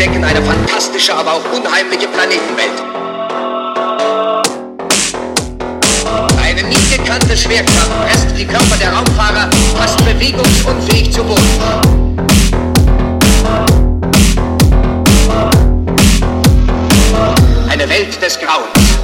Entdecken eine fantastische, aber auch unheimliche Planetenwelt. Eine nie gekannte Schwerkraft presst die Körper der Raumfahrer fast bewegungsunfähig zu Boden. Eine Welt des Grauens.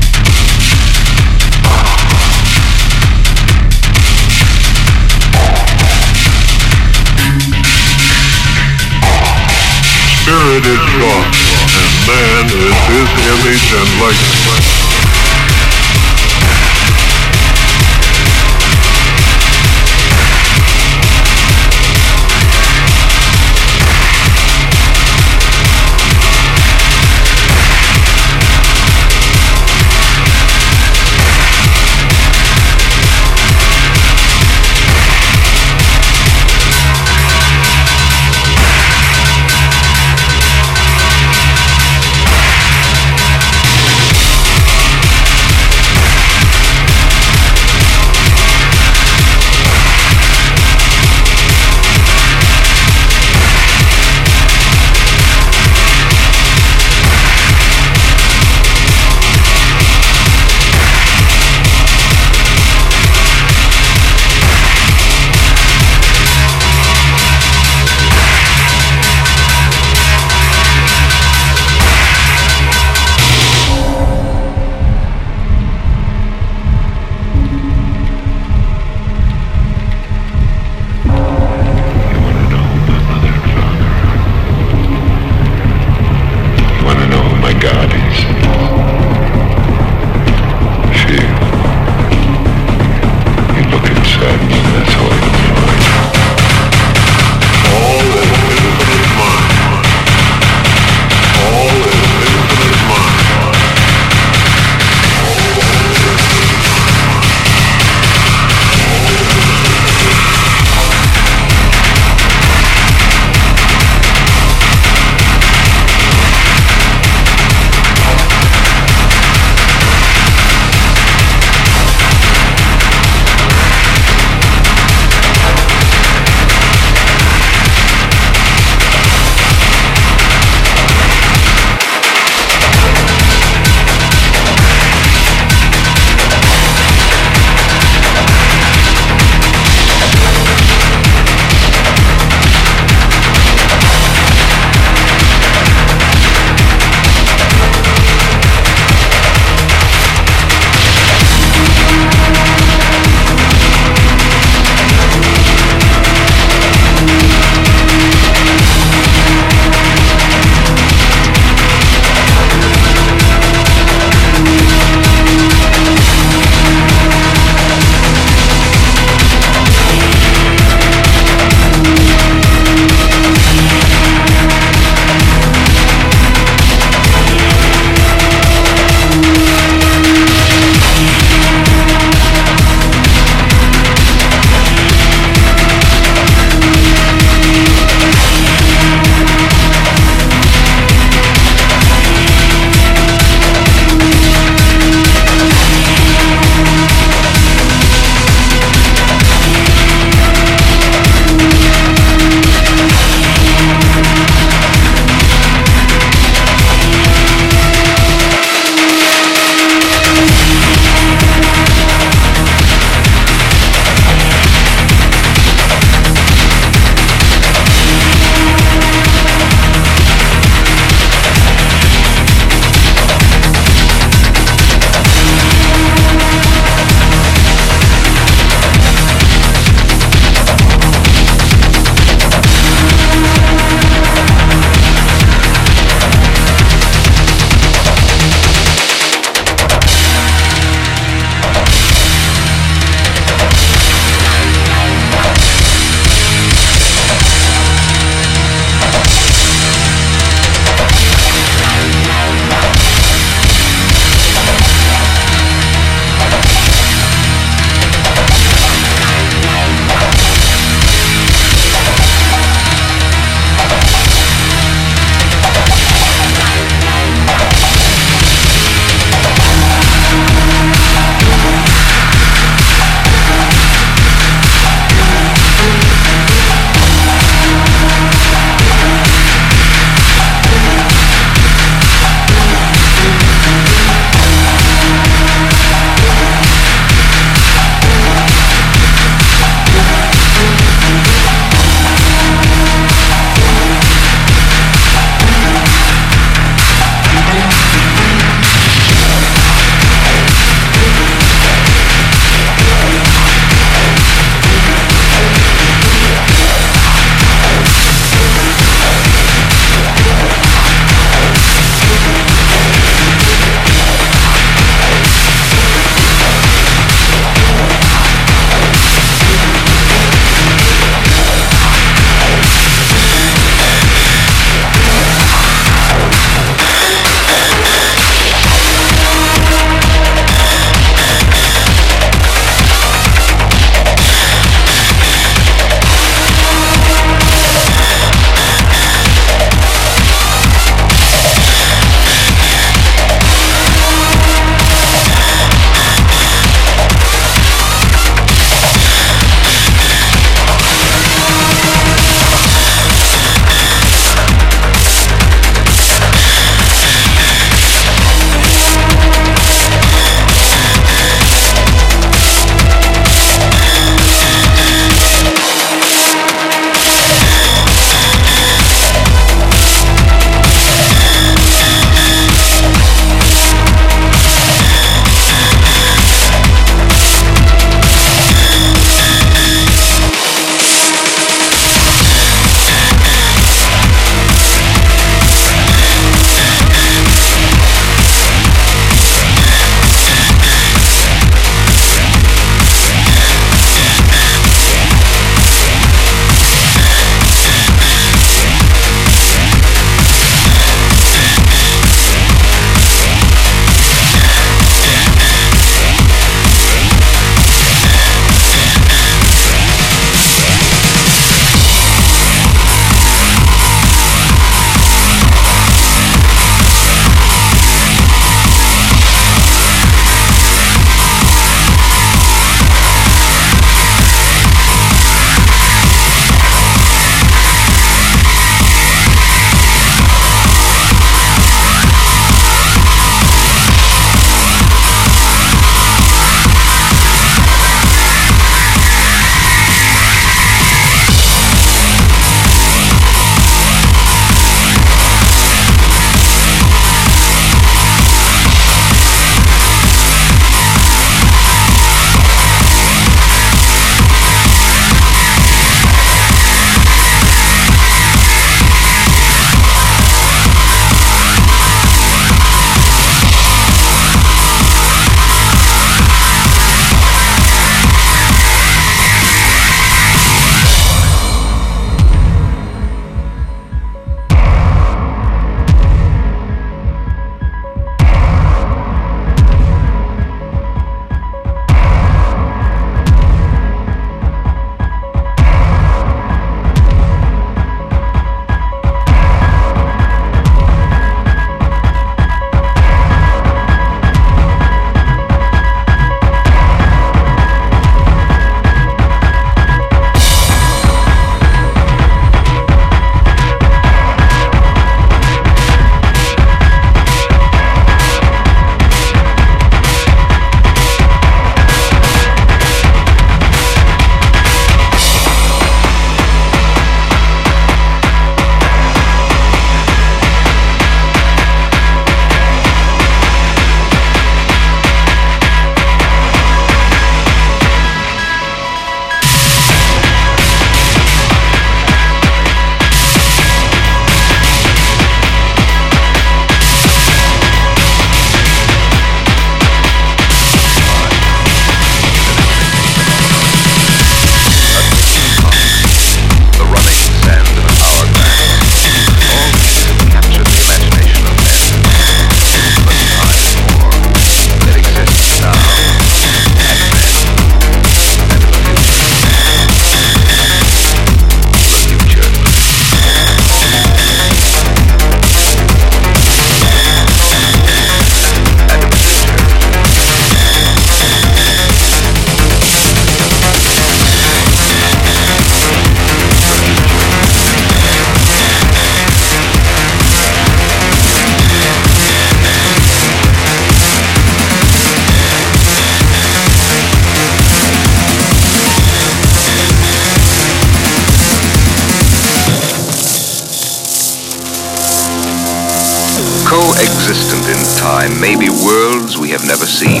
Time may be worlds we have never seen,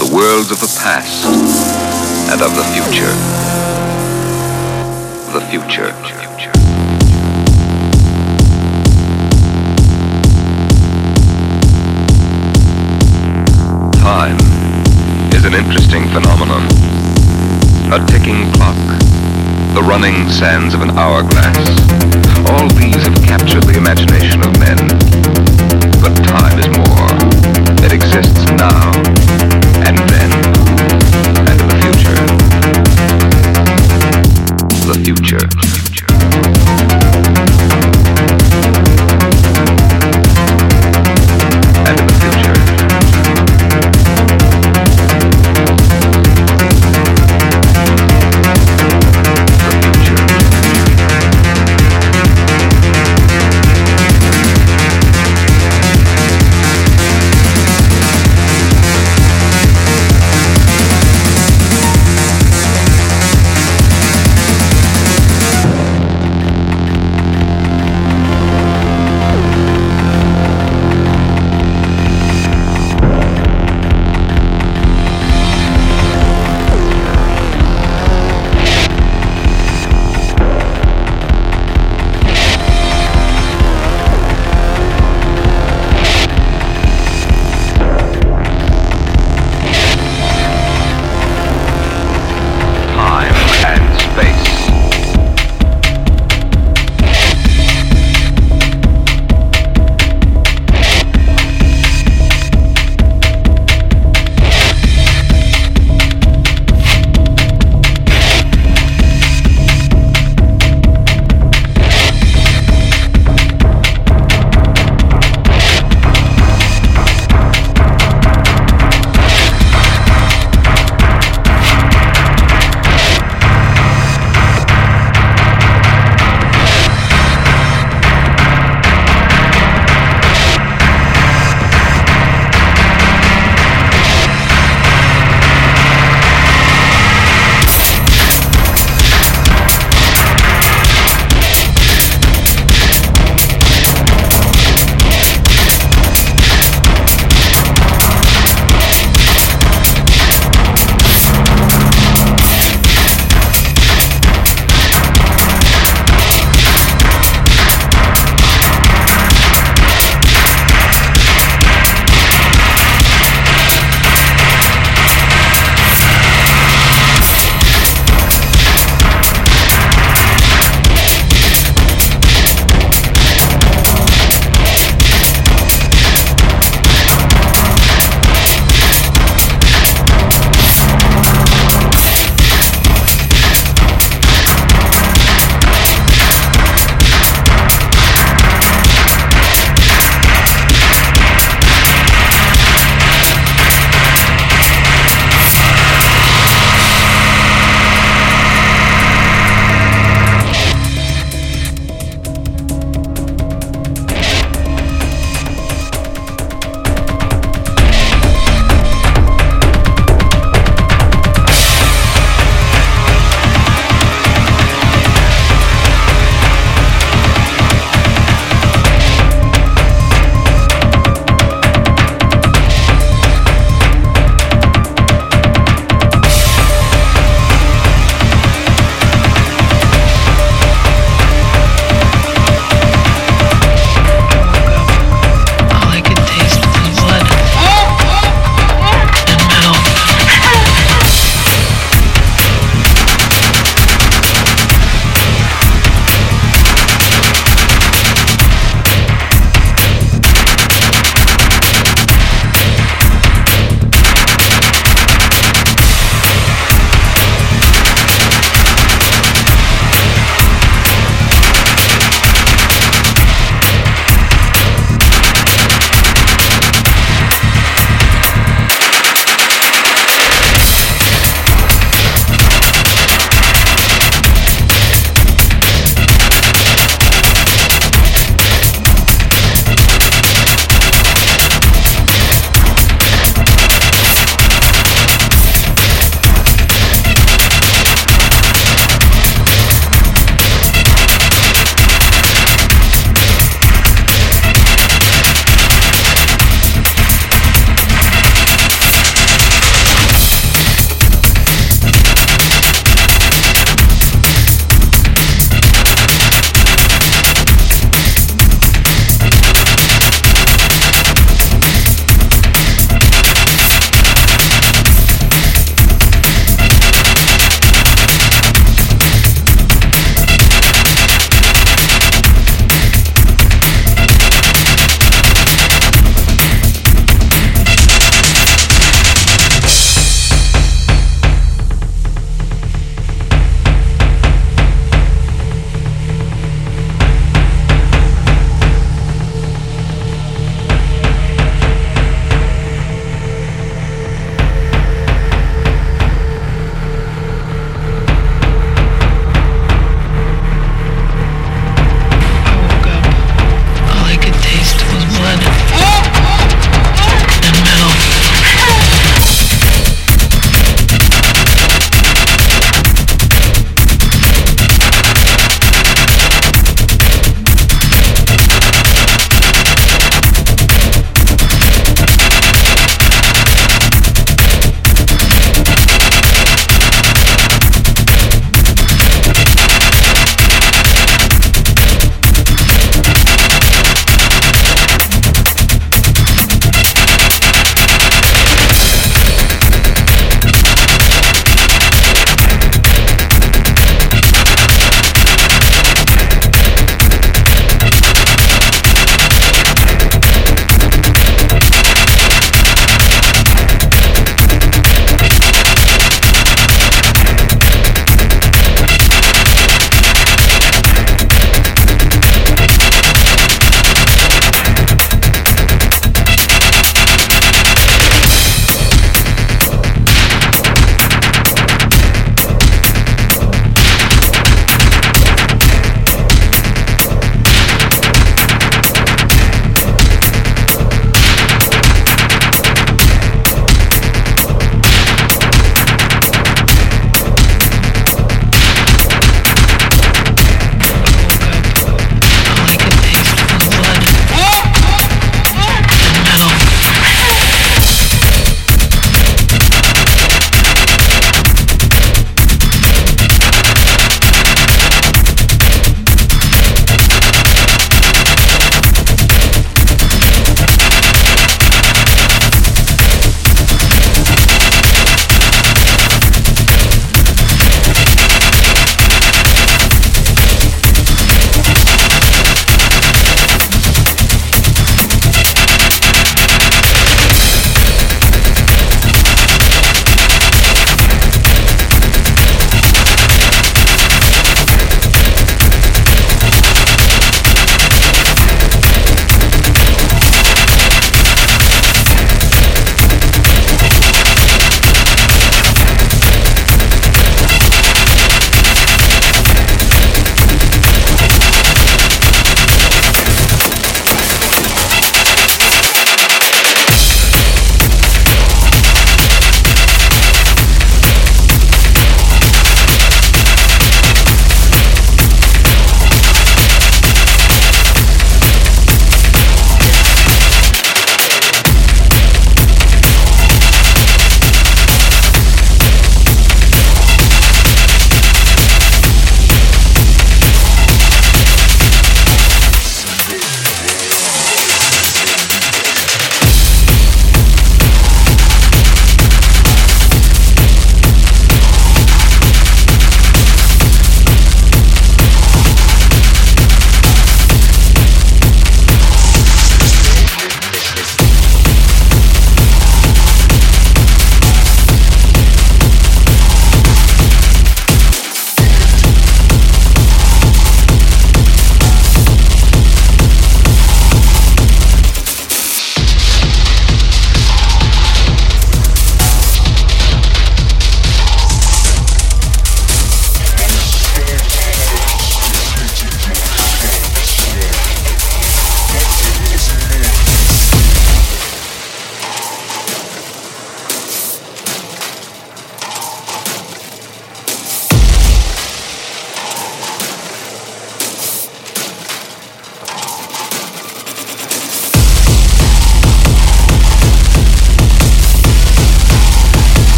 the worlds of the past and of the future. The future. Time is an interesting phenomenon. A ticking clock, the running sands of an hourglass. All these have captured the imagination of men but time is more exists now and then and the future. The future.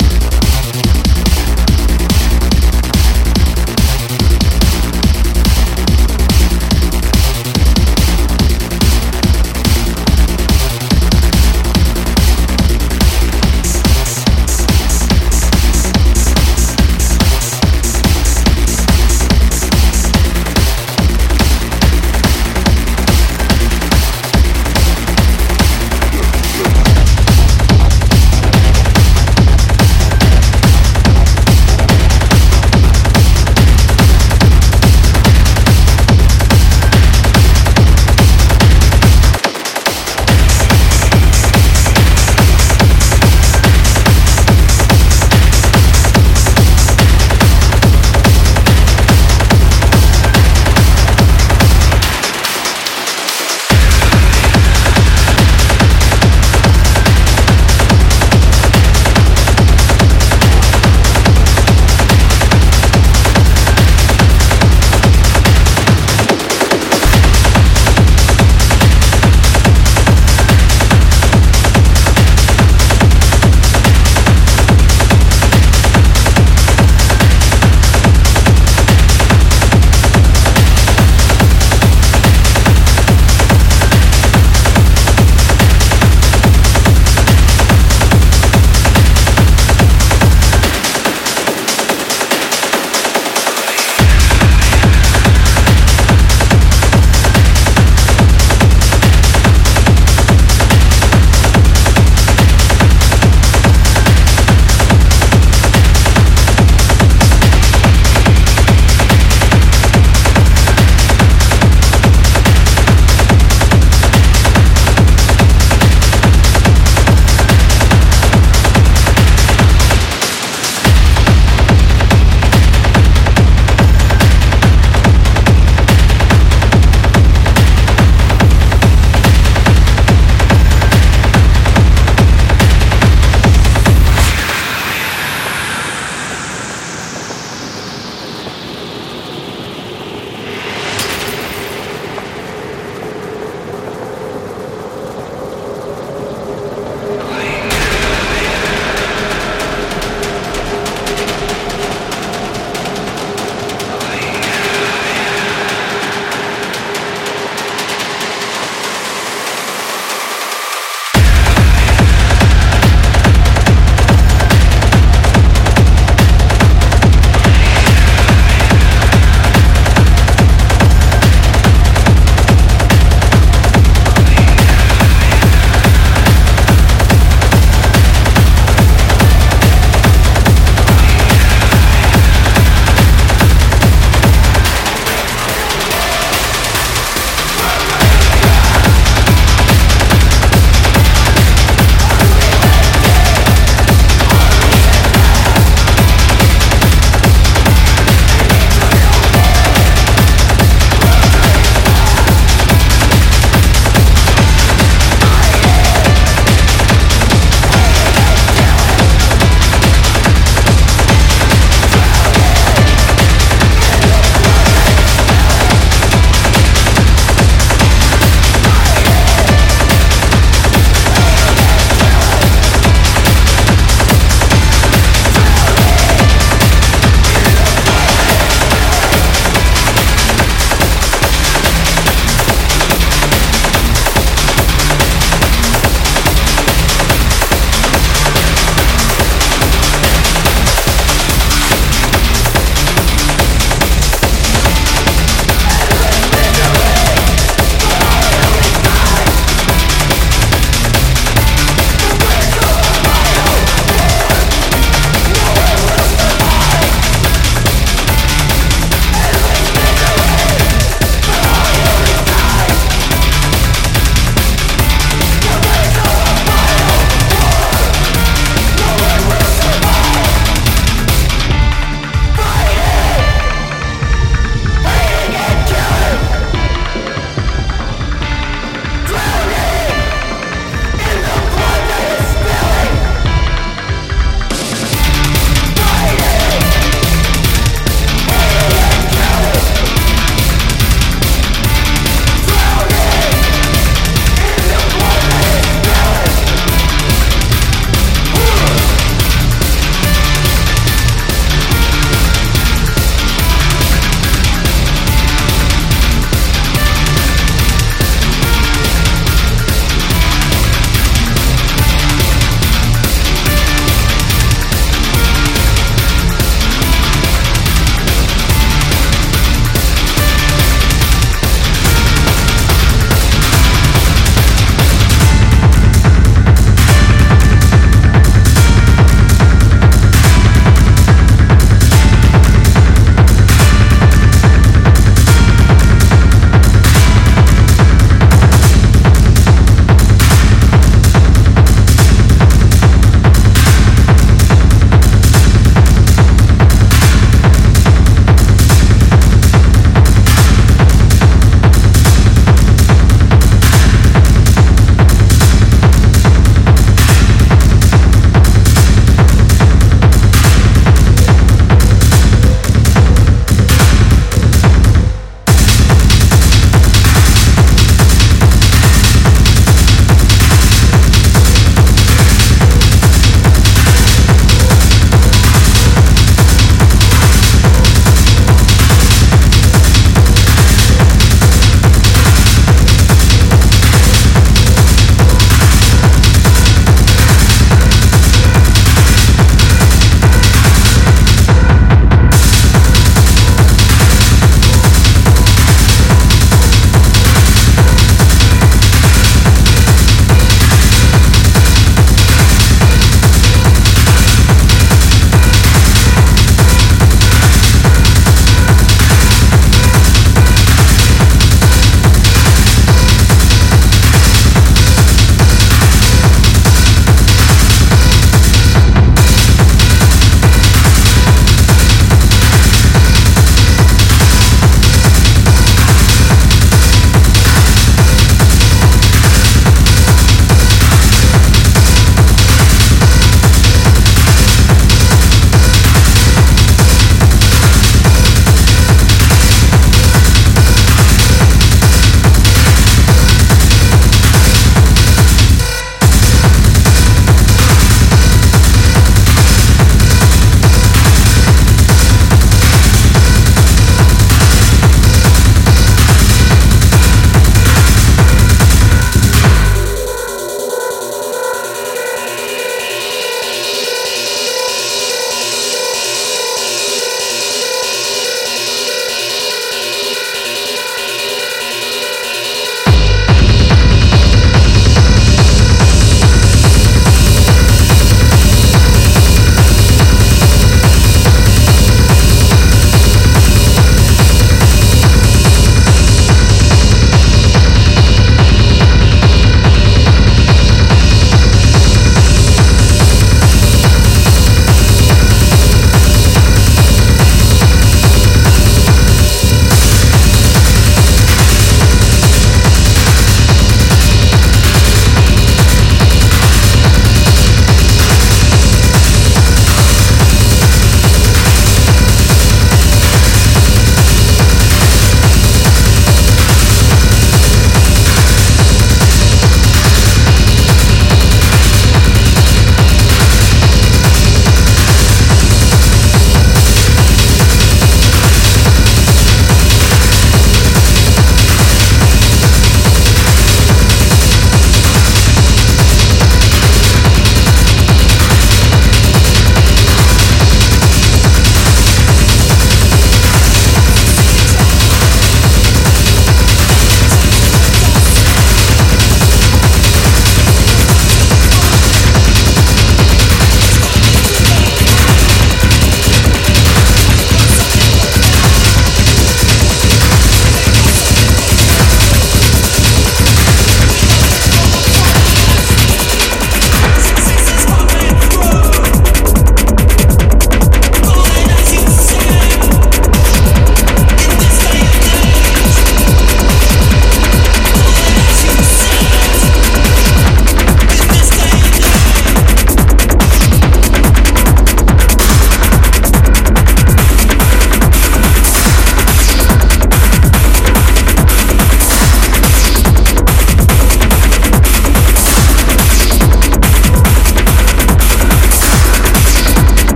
Thanks.